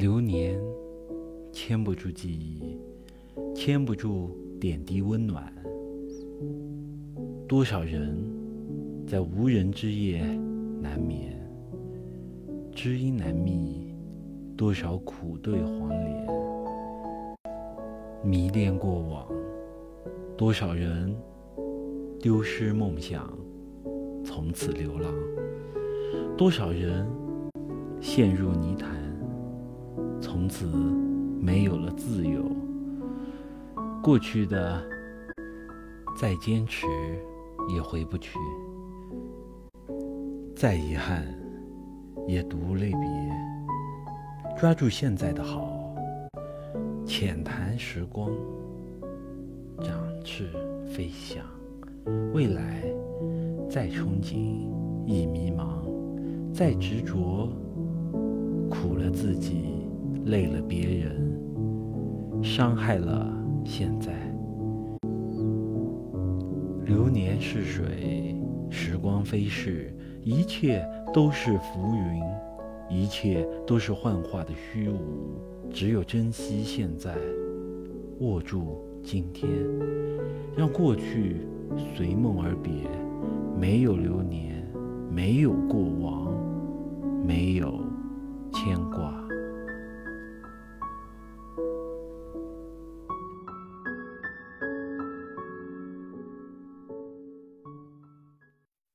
流年牵不住记忆，牵不住点滴温暖。多少人在无人之夜难眠，知音难觅，多少苦对黄连。迷恋过往，多少人丢失梦想，从此流浪。多少人陷入泥潭，此没有了自由。过去的再坚持也回不去，再遗憾也独泪别。抓住现在的好，浅谈时光，展翅飞翔。未来再憧憬亦迷茫。再执着，累了别人，伤害了现在。流年逝水，时光飞逝，一切都是浮云，一切都是幻化的虚无。只有珍惜现在，握住今天，让过去随梦而别。没有流年，没有过往。没有牵挂。